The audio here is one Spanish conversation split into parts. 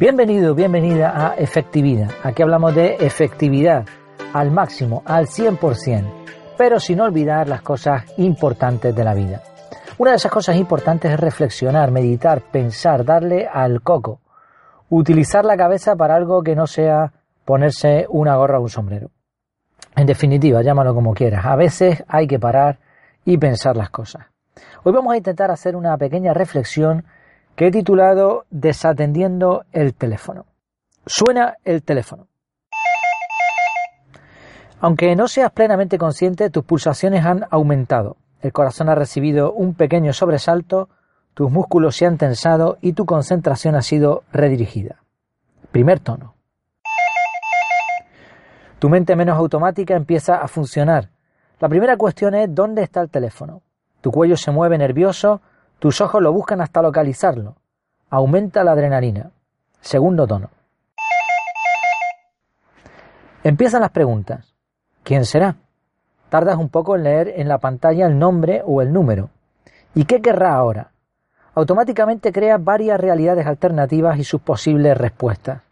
Bienvenido, bienvenida a Efectividad. Aquí hablamos de efectividad al máximo, al 100%, pero sin olvidar las cosas importantes de la vida. Una de esas cosas importantes es reflexionar, meditar, pensar, darle al coco, utilizar la cabeza para algo que no sea ponerse una gorra o un sombrero. En definitiva, llámalo como quieras, a veces hay que parar y pensar las cosas. Hoy vamos a intentar hacer una pequeña reflexión que he titulado Desatendiendo el teléfono. Suena el teléfono. Aunque no seas plenamente consciente, tus pulsaciones han aumentado, el corazón ha recibido un pequeño sobresalto, tus músculos se han tensado y tu concentración ha sido redirigida. Primer tono. Tu mente menos automática empieza a funcionar. La primera cuestión es ¿dónde está el teléfono? Tu cuello se mueve nervioso, tus ojos lo buscan hasta localizarlo. Aumenta la adrenalina. Segundo tono. Empiezan las preguntas. ¿Quién será? Tardas un poco en leer en la pantalla el nombre o el número. ¿Y qué querrá ahora? Automáticamente crea varias realidades alternativas y sus posibles respuestas.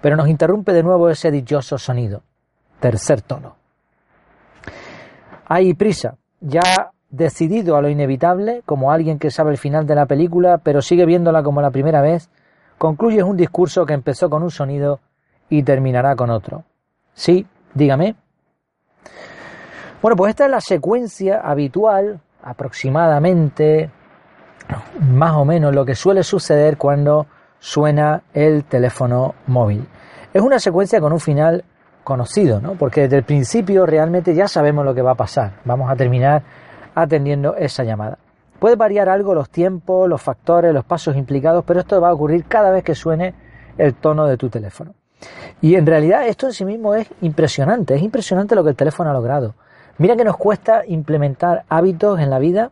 Pero nos interrumpe de nuevo ese dichoso sonido. Tercer tono. Hay prisa. Ya decidido a lo inevitable, como alguien que sabe el final de la película, pero sigue viéndola como la primera vez, concluyes un discurso que empezó con un sonido y terminará con otro. Sí, dígame. Bueno, pues esta es la secuencia habitual, aproximadamente, más o menos lo que suele suceder cuando suena el teléfono móvil. Es una secuencia con un final conocido, ¿no? Porque desde el principio realmente ya sabemos lo que va a pasar. Vamos a terminar atendiendo esa llamada. Puede variar algo los tiempos, los factores, los pasos implicados, pero esto va a ocurrir cada vez que suene el tono de tu teléfono. Y en realidad esto en sí mismo es impresionante, es impresionante lo que el teléfono ha logrado. Mira que nos cuesta implementar hábitos en la vida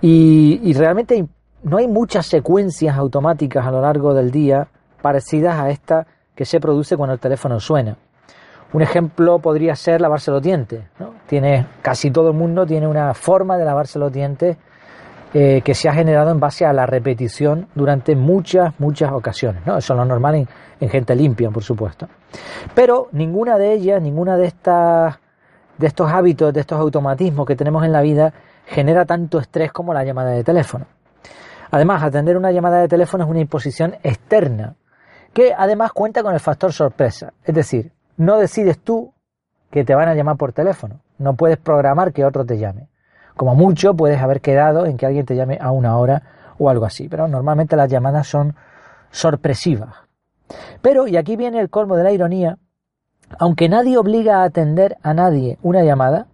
y, realmente no hay muchas secuencias automáticas a lo largo del día parecidas a esta que se produce cuando el teléfono suena. Un ejemplo podría ser lavarse los dientes. Tiene, casi todo el mundo tiene una forma de lavarse los dientes eh, que se ha generado en base a la repetición durante muchas, muchas ocasiones. ¿no? Eso es lo normal en, en gente limpia, por supuesto. Pero ninguna de ellas, ninguna de estas de estos hábitos, de estos automatismos que tenemos en la vida, genera tanto estrés como la llamada de teléfono. Además, atender una llamada de teléfono es una imposición externa, que además cuenta con el factor sorpresa. Es decir, no decides tú que te van a llamar por teléfono, no puedes programar que otro te llame. Como mucho puedes haber quedado en que alguien te llame a una hora o algo así, pero normalmente las llamadas son sorpresivas. Pero, y aquí viene el colmo de la ironía, aunque nadie obliga a atender a nadie una llamada,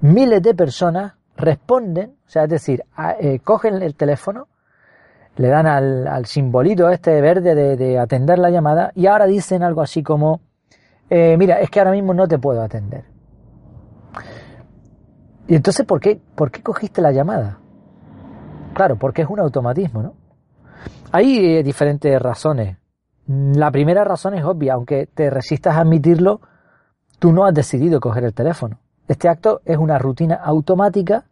miles de personas responden, o sea, es decir, eh, cogen el teléfono, le dan al, simbolito este verde de, atender la llamada y ahora dicen algo así como, eh, mira, es que ahora mismo no te puedo atender. Y entonces, ¿por qué, ¿por qué cogiste la llamada? Claro, porque es un automatismo, ¿no? Hay eh, diferentes razones. La primera razón es obvia, aunque te resistas a admitirlo, tú no has decidido coger el teléfono. Este acto es una rutina automática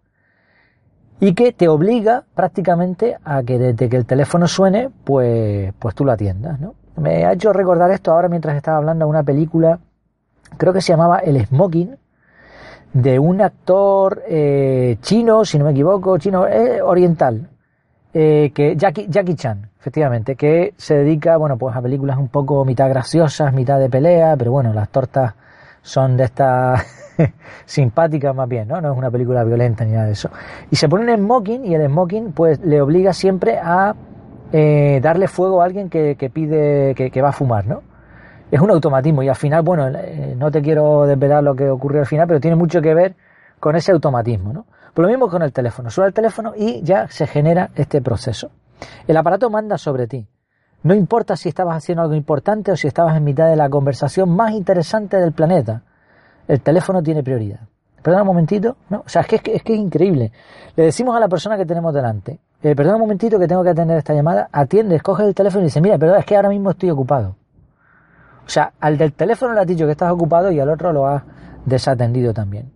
y que te obliga prácticamente a que desde que el teléfono suene, pues, pues tú lo atiendas, ¿no? Me ha hecho recordar esto ahora mientras estaba hablando de una película, creo que se llamaba El Smoking, de un actor eh, chino, si no me equivoco, chino eh, oriental, eh, que Jackie, Jackie Chan, efectivamente, que se dedica, bueno, pues a películas un poco mitad graciosas, mitad de pelea, pero bueno, las tortas son de estas simpáticas más bien, ¿no? No es una película violenta ni nada de eso. Y se pone un smoking y el smoking pues le obliga siempre a eh, darle fuego a alguien que, pide, que, que, va a fumar, ¿no? Es un automatismo y al final, bueno, eh, no te quiero desvelar lo que ocurrió al final, pero tiene mucho que ver con ese automatismo, ¿no? Por lo mismo con el teléfono. Suena el teléfono y ya se genera este proceso. El aparato manda sobre ti. No importa si estabas haciendo algo importante o si estabas en mitad de la conversación más interesante del planeta. El teléfono tiene prioridad. Perdona un momentito, ¿no? O sea, es que, es que es, increíble. Le decimos a la persona que tenemos delante, eh, perdona un momentito que tengo que atender esta llamada, atiende, coge el teléfono y dice, mira, pero es que ahora mismo estoy ocupado. O sea, al del teléfono le has dicho que estás ocupado y al otro lo has desatendido también.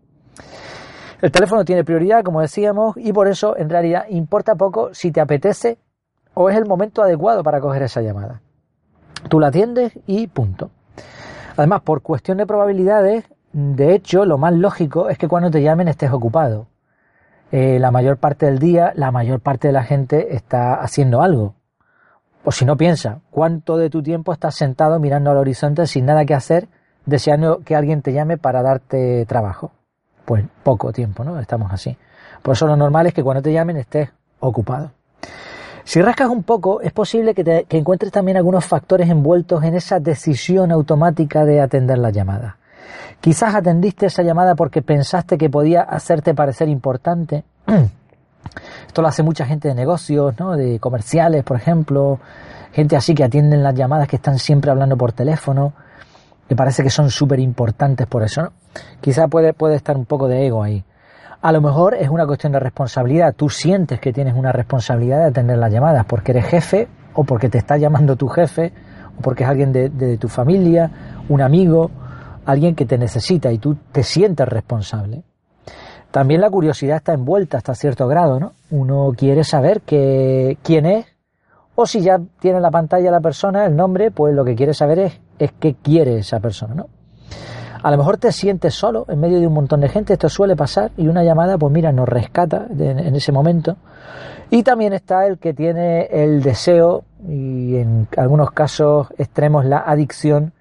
El teléfono tiene prioridad, como decíamos, y por eso en realidad importa poco si te apetece o es el momento adecuado para coger esa llamada. Tú la atiendes y punto. Además, por cuestión de probabilidades, de hecho, lo más lógico es que cuando te llamen estés ocupado. Eh, la mayor parte del día, la mayor parte de la gente está haciendo algo. O si no piensa, ¿cuánto de tu tiempo estás sentado mirando al horizonte sin nada que hacer, deseando que alguien te llame para darte trabajo? Pues poco tiempo, ¿no? Estamos así. Por eso lo normal es que cuando te llamen estés ocupado. Si rascas un poco, es posible que, te, que encuentres también algunos factores envueltos en esa decisión automática de atender la llamada. Quizás atendiste esa llamada porque pensaste que podía hacerte parecer importante. Esto lo hace mucha gente de negocios, ¿no? de comerciales, por ejemplo, gente así que atienden las llamadas que están siempre hablando por teléfono, que parece que son súper importantes por eso. ¿no? Quizás puede, puede estar un poco de ego ahí. A lo mejor es una cuestión de responsabilidad. Tú sientes que tienes una responsabilidad de atender las llamadas porque eres jefe o porque te está llamando tu jefe o porque es alguien de, de tu familia, un amigo alguien que te necesita y tú te sientes responsable. También la curiosidad está envuelta hasta cierto grado, ¿no? Uno quiere saber que, quién es, o si ya tiene en la pantalla la persona, el nombre, pues lo que quiere saber es, es qué quiere esa persona, ¿no? A lo mejor te sientes solo en medio de un montón de gente, esto suele pasar, y una llamada, pues mira, nos rescata en ese momento. Y también está el que tiene el deseo, y en algunos casos extremos la adicción,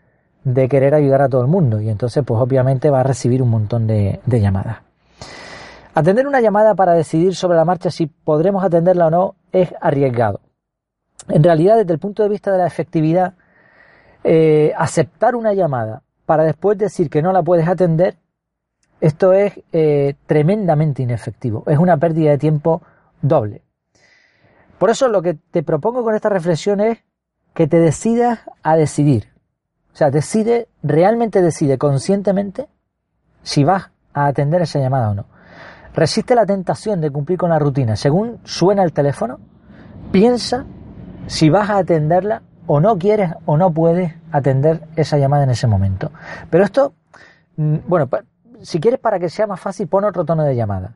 de querer ayudar a todo el mundo y entonces pues obviamente va a recibir un montón de, llamadas. Atender una llamada para decidir sobre la marcha si podremos atenderla o no es arriesgado. En realidad, desde el punto de vista de la efectividad, eh, aceptar una llamada para después decir que no la puedes atender, esto es eh, tremendamente inefectivo. Es una pérdida de tiempo doble. Por eso lo que te propongo con esta reflexión es que te decidas a decidir. O sea, decide, realmente decide conscientemente si vas a atender esa llamada o no. Resiste la tentación de cumplir con la rutina. Según suena el teléfono, piensa si vas a atenderla o no quieres o no puedes atender esa llamada en ese momento. Pero esto, mm, bueno, si quieres para que sea más fácil, pon otro tono de llamada.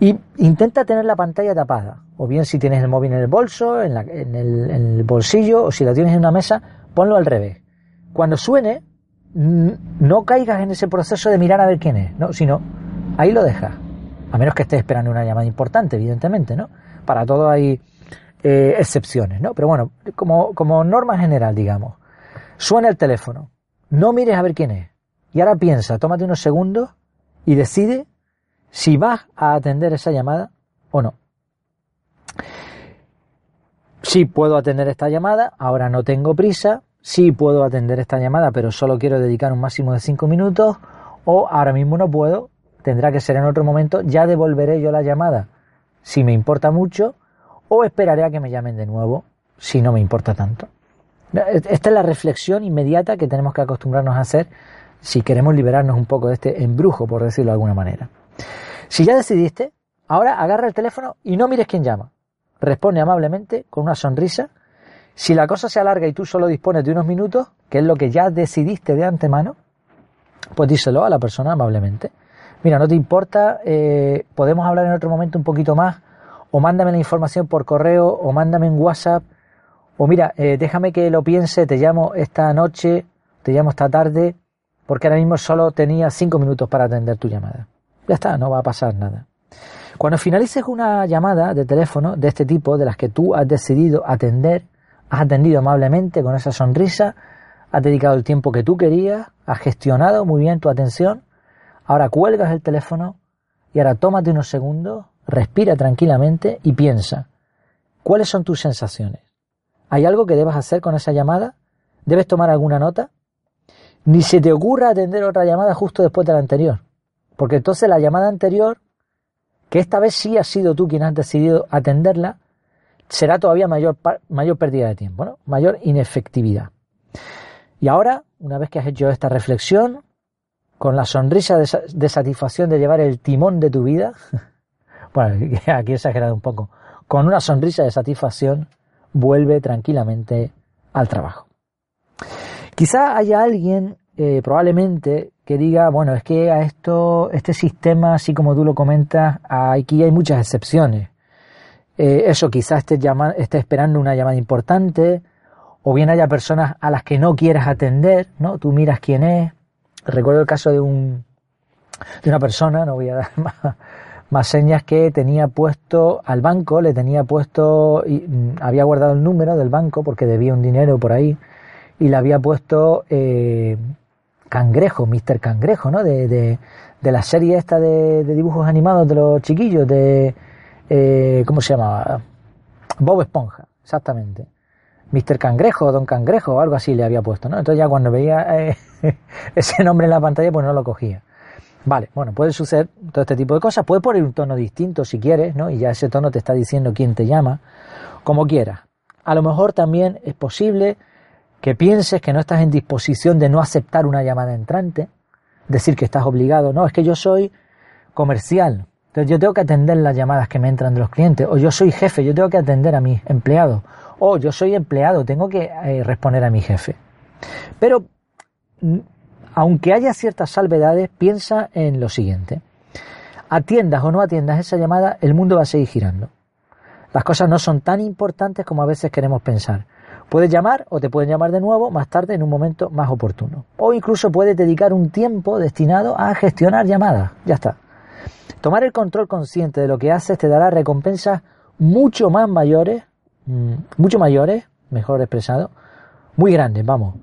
Y intenta tener la pantalla tapada. O bien si tienes el móvil en el bolso, en, en el bolsillo, o si la tienes en una mesa, ponlo al revés cuando suene, no caigas en ese proceso de mirar a ver quién es, ¿no? sino ahí lo dejas. A menos que estés esperando una llamada importante, evidentemente, ¿no? Para todo hay eh, excepciones, ¿no? Pero bueno, como, como norma general, digamos, suena el teléfono, no mires a ver quién es. Y ahora piensa, tómate unos segundos y decide si vas a atender esa llamada o no. Si puedo atender esta llamada, ahora no tengo prisa, sí puedo atender esta llamada, pero solo quiero dedicar un máximo de cinco minutos, o ahora mismo no puedo, tendrá que ser en otro momento, ya devolveré yo la llamada si me importa mucho, o esperaré a que me llamen de nuevo si no me importa tanto. Esta es la reflexión inmediata que tenemos que acostumbrarnos a hacer si queremos liberarnos un poco de este embrujo, por decirlo de alguna manera. Si ya decidiste, ahora agarra el teléfono y no mires quién llama. Responde amablemente, con una sonrisa, si la cosa se alarga y tú solo dispones de unos minutos, que es lo que ya decidiste de antemano, pues díselo a la persona amablemente. Mira, no te importa, eh, podemos hablar en otro momento un poquito más, o mándame la información por correo, o mándame en WhatsApp, o mira, eh, déjame que lo piense, te llamo esta noche, te llamo esta tarde, porque ahora mismo solo tenía cinco minutos para atender tu llamada. Ya está, no va a pasar nada. Cuando finalices una llamada de teléfono de este tipo, de las que tú has decidido atender, Has atendido amablemente con esa sonrisa, has dedicado el tiempo que tú querías, has gestionado muy bien tu atención. Ahora cuelgas el teléfono y ahora tómate unos segundos, respira tranquilamente y piensa, ¿cuáles son tus sensaciones? ¿Hay algo que debas hacer con esa llamada? ¿Debes tomar alguna nota? Ni se te ocurra atender otra llamada justo después de la anterior, porque entonces la llamada anterior, que esta vez sí has sido tú quien has decidido atenderla, será todavía mayor, mayor pérdida de tiempo, ¿no? mayor inefectividad. Y ahora, una vez que has hecho esta reflexión, con la sonrisa de, satisfacción de llevar el timón de tu vida, bueno, aquí he exagerado un poco, con una sonrisa de satisfacción, vuelve tranquilamente al trabajo. Quizá haya alguien, eh, probablemente, que diga, bueno, es que a esto, este sistema, así como tú lo comentas, aquí hay muchas excepciones. Eh, eso quizás esté, esté esperando una llamada importante o bien haya personas a las que no quieras atender, ¿no? Tú miras quién es. Recuerdo el caso de un de una persona, no voy a dar más, señas, que tenía puesto al banco, le tenía puesto, y, mm, había guardado el número del banco porque debía un dinero por ahí, y le había puesto eh, Cangrejo, Mr. Cangrejo, ¿no? De, de, de la serie esta de, de, dibujos animados de los chiquillos, de, eh, ¿cómo se llamaba? Bob Esponja, exactamente. Mr. Cangrejo, Don Cangrejo, algo así le había puesto, ¿no? Entonces ya cuando veía eh, ese nombre en la pantalla, pues no lo cogía. Vale, bueno, puede suceder todo este tipo de cosas. Puedes poner un tono distinto si quieres, ¿no? Y ya ese tono te está diciendo quién te llama, como quieras. A lo mejor también es posible que pienses que no estás en disposición de no aceptar una llamada entrante, decir que estás obligado. No, es que yo soy comercial, entonces yo tengo que atender las llamadas que me entran de los clientes. O yo soy jefe, yo tengo que atender a mis empleados. O yo soy empleado, tengo que eh, responder a mi jefe. Pero aunque haya ciertas salvedades, piensa en lo siguiente. Atiendas o no atiendas esa llamada, el mundo va a seguir girando. Las cosas no son tan importantes como a veces queremos pensar. Puedes llamar o te pueden llamar de nuevo más tarde en un momento más oportuno. O incluso puedes dedicar un tiempo destinado a gestionar llamadas. Ya está. Tomar el control consciente de lo que haces te dará recompensas mucho más mayores, mm, mucho mayores, mejor expresado, muy grandes, vamos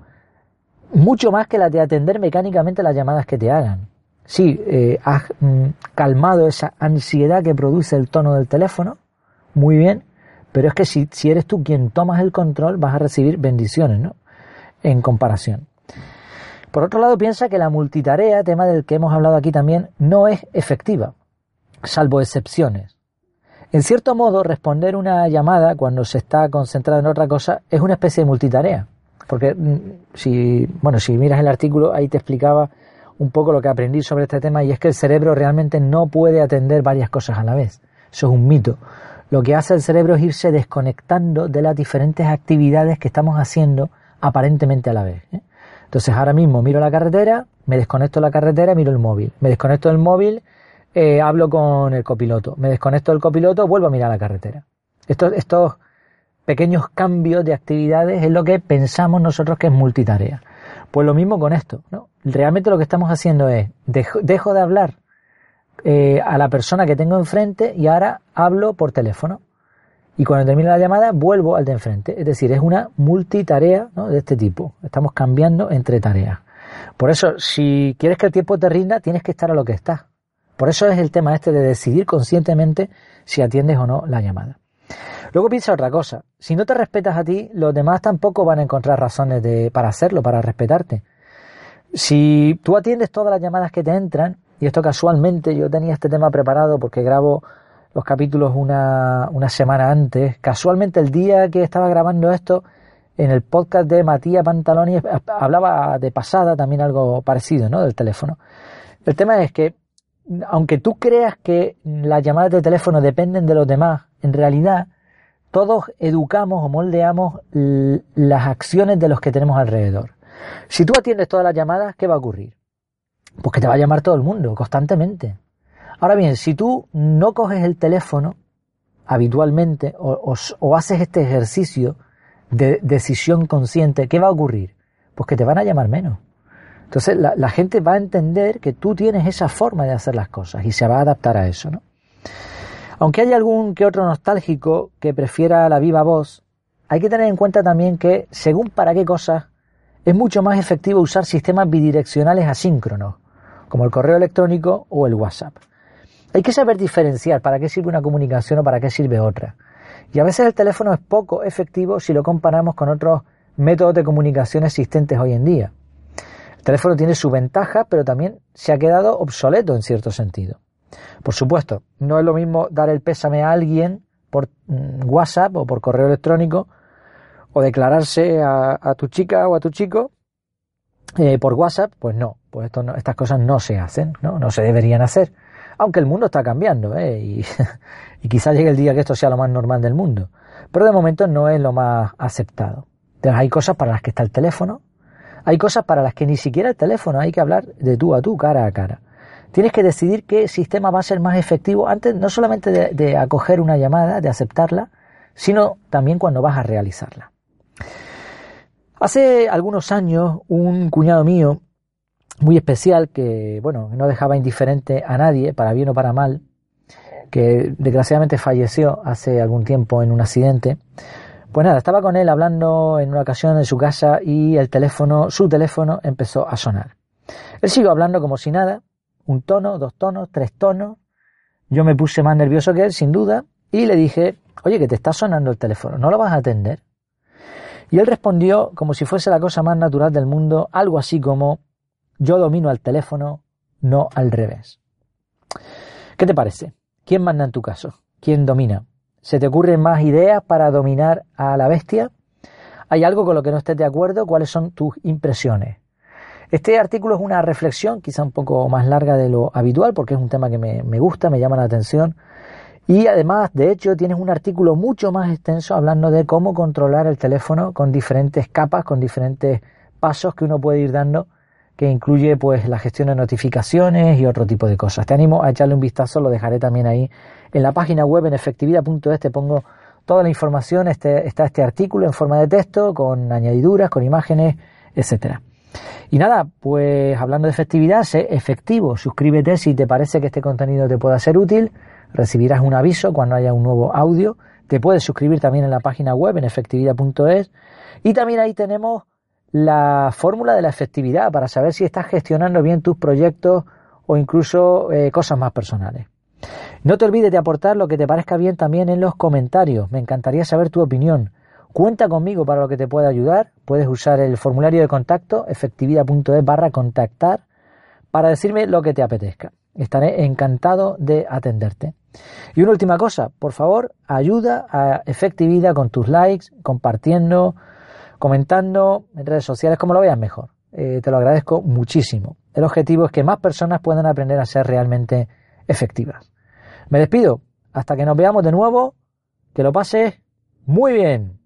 mucho más que la de atender mecánicamente las llamadas que te hagan. Sí, eh, has mm, calmado esa ansiedad que produce el tono del teléfono, muy bien, pero es que si, si eres tú quien tomas el control vas a recibir bendiciones, ¿no? En comparación. Por otro lado, piensa que la multitarea, tema del que hemos hablado aquí también, no es efectiva, salvo excepciones. En cierto modo, responder una llamada cuando se está concentrado en otra cosa es una especie de multitarea. Porque mm, si, bueno, si miras el artículo, ahí te explicaba un poco lo que aprendí sobre este tema y es que el cerebro realmente no puede atender varias cosas a la vez. Eso es un mito. Lo que hace el cerebro es irse desconectando de las diferentes actividades que estamos haciendo aparentemente a la vez. ¿eh? Entonces ahora mismo miro la carretera, me desconecto de la carretera, miro el móvil. Me desconecto del móvil, eh, hablo con el copiloto. Me desconecto del copiloto, vuelvo a mirar la carretera. Esto, esto pequeños cambios de actividades es lo que pensamos nosotros que es multitarea. Pues lo mismo con esto, ¿no? Realmente lo que estamos haciendo es, dejo, de hablar eh, a la persona que tengo enfrente y ahora hablo por teléfono. Y cuando termine la llamada, vuelvo al de enfrente. Es decir, es una multitarea de este tipo. Estamos cambiando entre tareas. Por eso, si quieres que el tiempo te rinda, tienes que estar a lo que estás. Por eso es el tema este de decidir conscientemente si atiendes o no la llamada. Luego piensa otra cosa. Si no te respetas a ti, los demás tampoco van a encontrar razones de, para hacerlo, para respetarte. Si tú atiendes todas las llamadas que te entran, y esto casualmente yo tenía este tema preparado porque grabo los capítulos una, una semana antes, casualmente el día que estaba grabando esto, en el podcast de Matías Pantaloni hablaba de pasada también algo parecido, ¿no? Del teléfono. El tema es que, aunque tú creas que las llamadas de teléfono dependen de los demás, en realidad todos educamos o moldeamos las acciones de los que tenemos alrededor. Si tú atiendes todas las llamadas, ¿qué va a ocurrir? Pues que te va a llamar todo el mundo, constantemente. Ahora bien, si tú no coges el teléfono habitualmente o, haces este ejercicio de decisión consciente, ¿qué va a ocurrir? Pues que te van a llamar menos. Entonces la, la, gente va a entender que tú tienes esa forma de hacer las cosas y se va a adaptar a eso, ¿no? Aunque hay algún que otro nostálgico que prefiera la viva voz, hay que tener en cuenta también que, según para qué cosas, es mucho más efectivo usar sistemas bidireccionales asíncronos, como el correo electrónico o el WhatsApp. Hay que saber diferenciar para qué sirve una comunicación o para qué sirve otra. Y a veces el teléfono es poco efectivo si lo comparamos con otros métodos de comunicación existentes hoy en día. El teléfono tiene su ventaja, pero también se ha quedado obsoleto en cierto sentido. Por supuesto, no es lo mismo dar el pésame a alguien por mm, WhatsApp o por correo electrónico o declararse a, tu chica o a tu chico eh, por WhatsApp, pues no, pues esto estas cosas no se hacen, ¿no? no se deberían hacer. Aunque el mundo está cambiando, ¿eh? y, y quizás llegue el día que esto sea lo más normal del mundo. Pero de momento no es lo más aceptado. Entonces hay cosas para las que está el teléfono, hay cosas para las que ni siquiera el teléfono, hay que hablar de tú a tú, cara a cara. Tienes que decidir qué sistema va a ser más efectivo antes no solamente de, acoger una llamada, de aceptarla, sino también cuando vas a realizarla. Hace algunos años, un cuñado mío, muy especial, que, bueno, no dejaba indiferente a nadie, para bien o para mal, que desgraciadamente falleció hace algún tiempo en un accidente, pues nada, estaba con él hablando en una ocasión en su casa y el teléfono, su teléfono empezó a sonar. Él siguió hablando como si nada, un tono, dos tonos, tres tonos. Yo me puse más nervioso que él, sin duda, y le dije, oye, que te está sonando el teléfono, ¿no lo vas a atender? Y él respondió como si fuese la cosa más natural del mundo, algo así como, yo domino al teléfono, no al revés. ¿Qué te parece? ¿Quién manda en tu caso? ¿Quién domina? ¿Se te ocurren más ideas para dominar a la bestia? ¿Hay algo con lo que no estés de acuerdo? ¿Cuáles son tus impresiones? Este artículo es una reflexión quizá un poco más larga de lo habitual porque es un tema que me, me gusta, me llama la atención y además, de hecho, tienes un artículo mucho más extenso hablando de cómo controlar el teléfono con diferentes capas, con diferentes pasos que uno puede ir dando, que incluye pues la gestión de notificaciones y otro tipo de cosas. Te animo a echarle un vistazo, lo dejaré también ahí en la página web en efectividad.es, te pongo toda la información, este, está este artículo en forma de texto, con añadiduras, con imágenes, etcétera. Y nada, pues hablando de efectividad, sé efectivo, suscríbete si te parece que este contenido te pueda ser útil recibirás un aviso cuando haya un nuevo audio. Te puedes suscribir también en la página web en efectividad.es y también ahí tenemos la fórmula de la efectividad para saber si estás gestionando bien tus proyectos o incluso eh, cosas más personales. No te olvides de aportar lo que te parezca bien también en los comentarios. Me encantaría saber tu opinión. Cuenta conmigo para lo que te pueda ayudar. Puedes usar el formulario de contacto efectividad.es barra contactar para decirme lo que te apetezca. Estaré encantado de atenderte. Y una última cosa, por favor, ayuda a efectividad con tus likes, compartiendo, comentando en redes sociales, como lo veas mejor. Eh, te lo agradezco muchísimo. El objetivo es que más personas puedan aprender a ser realmente efectivas. Me despido. Hasta que nos veamos de nuevo. Que lo pases muy bien.